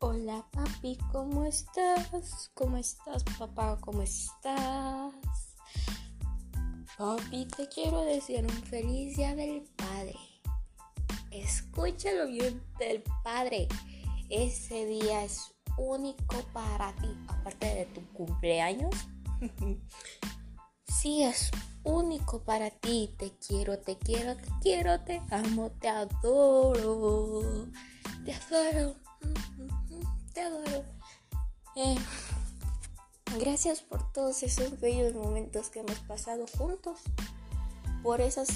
Hola papi, ¿cómo estás? ¿Cómo estás papá? ¿Cómo estás? Papi, te quiero decir un feliz día del padre. Escúchalo bien del padre. Ese día es único para ti, aparte de tu cumpleaños. sí, es único para ti. Te quiero, te quiero, te quiero, te amo, te adoro. Gracias por todos esos bellos momentos que hemos pasado juntos. Por esas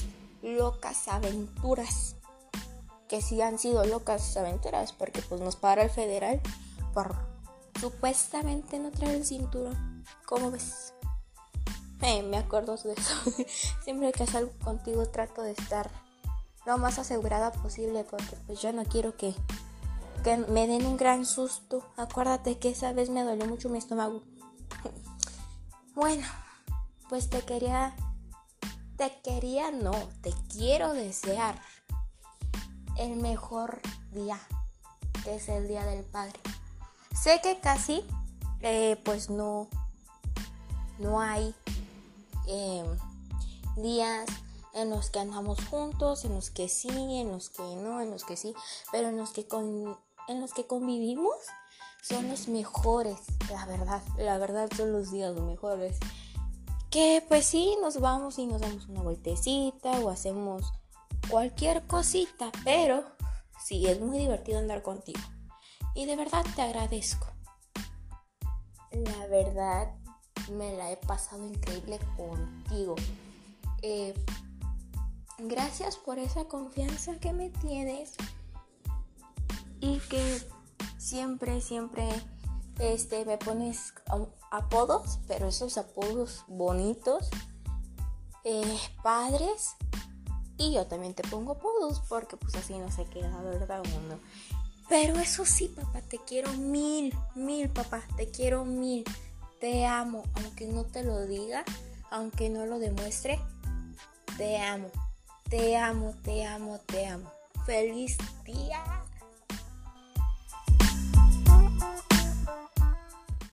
locas aventuras. Que sí han sido locas aventuras. Porque pues nos para el federal por supuestamente no traer el cinturón. ¿Cómo ves? Eh, me acuerdo de eso. Siempre que salgo contigo trato de estar lo más asegurada posible porque pues yo no quiero que, que me den un gran susto. Acuérdate que esa vez me dolió mucho mi estómago. Bueno, pues te quería, te quería, no, te quiero desear el mejor día, que es el Día del Padre. Sé que casi, eh, pues no, no hay eh, días en los que andamos juntos, en los que sí, en los que no, en los que sí, pero en los que, con, en los que convivimos son los mejores, la verdad, la verdad son los días mejores. Que pues sí, nos vamos y nos damos una vueltecita o hacemos cualquier cosita, pero sí, es muy divertido andar contigo. Y de verdad te agradezco. La verdad, me la he pasado increíble contigo. Eh, gracias por esa confianza que me tienes y que siempre, siempre este, me pones apodos, pero esos apodos bonitos, eh, padres. Y yo también te pongo apodos porque pues así no se queda, ¿verdad? Uno. Pero eso sí, papá, te quiero mil, mil, papá, te quiero mil. Te amo, aunque no te lo diga, aunque no lo demuestre. Te amo, te amo, te amo, te amo. Feliz día.